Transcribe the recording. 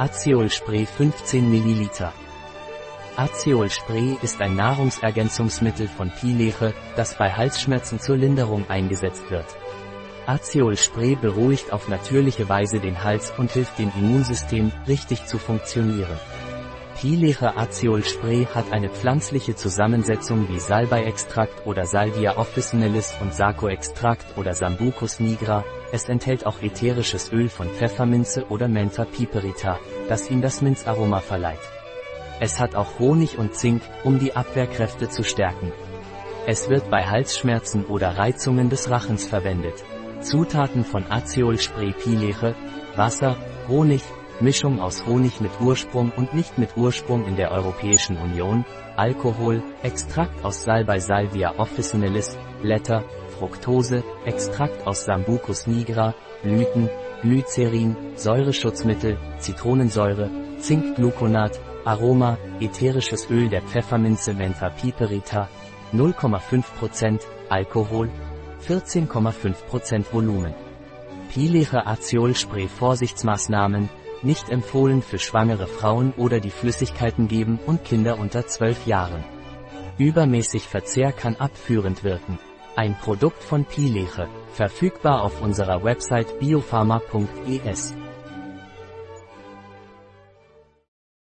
Azeol Spray 15 ml. Azeol Spray ist ein Nahrungsergänzungsmittel von Pileche, das bei Halsschmerzen zur Linderung eingesetzt wird. Azeol Spray beruhigt auf natürliche Weise den Hals und hilft dem Immunsystem, richtig zu funktionieren. Pileche Azeol Spray hat eine pflanzliche Zusammensetzung wie Salbei-Extrakt oder Salvia officinalis und Sarko-Extrakt oder Sambucus nigra. Es enthält auch ätherisches Öl von Pfefferminze oder Mentha piperita, das ihm das Minzaroma verleiht. Es hat auch Honig und Zink, um die Abwehrkräfte zu stärken. Es wird bei Halsschmerzen oder Reizungen des Rachens verwendet. Zutaten von Azeol Spray Pileche, Wasser, Honig, Mischung aus Honig mit Ursprung und nicht mit Ursprung in der Europäischen Union, Alkohol, Extrakt aus Salbei Salvia officinalis, Blätter, Fructose, Extrakt aus Sambucus nigra, Blüten, Glycerin, Säureschutzmittel, Zitronensäure, Zinkgluconat, Aroma, ätherisches Öl der Pfefferminze Mentha piperita, 0,5%, Alkohol, 14,5% Volumen. Pileche Aziol Spray Vorsichtsmaßnahmen, nicht empfohlen für schwangere Frauen oder die Flüssigkeiten geben und Kinder unter 12 Jahren. Übermäßig Verzehr kann abführend wirken. Ein Produkt von Pileche, verfügbar auf unserer Website biopharma.es.